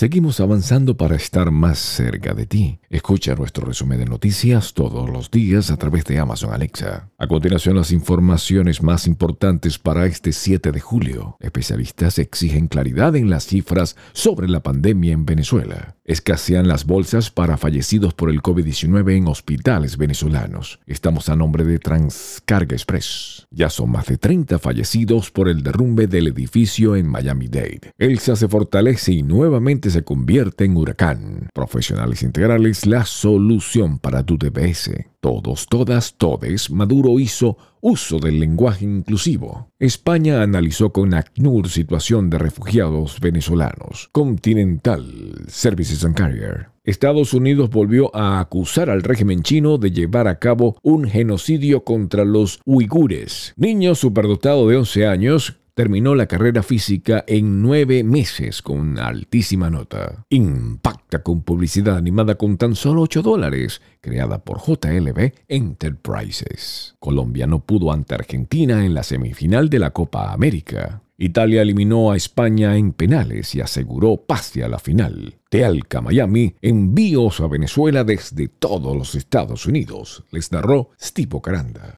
Seguimos avanzando para estar más cerca de ti. Escucha nuestro resumen de noticias todos los días a través de Amazon Alexa. A continuación, las informaciones más importantes para este 7 de julio. Especialistas exigen claridad en las cifras sobre la pandemia en Venezuela. Escasean las bolsas para fallecidos por el COVID-19 en hospitales venezolanos. Estamos a nombre de Transcarga Express. Ya son más de 30 fallecidos por el derrumbe del edificio en Miami-Dade. Elsa se fortalece y nuevamente se convierte en huracán. Profesionales integrales, la solución para tu DBS. Todos, todas, todes, Maduro hizo uso del lenguaje inclusivo. España analizó con ACNUR situación de refugiados venezolanos. Continental Services and Carrier. Estados Unidos volvió a acusar al régimen chino de llevar a cabo un genocidio contra los uigures. Niño superdotado de 11 años terminó la carrera física en nueve meses con altísima nota. Impacta con publicidad animada con tan solo 8 dólares, creada por JLB Enterprises. Colombia no pudo ante Argentina en la semifinal de la Copa América. Italia eliminó a España en penales y aseguró pase a la final. Tealca Miami envíos a Venezuela desde todos los Estados Unidos, les narró Stipo Caranda.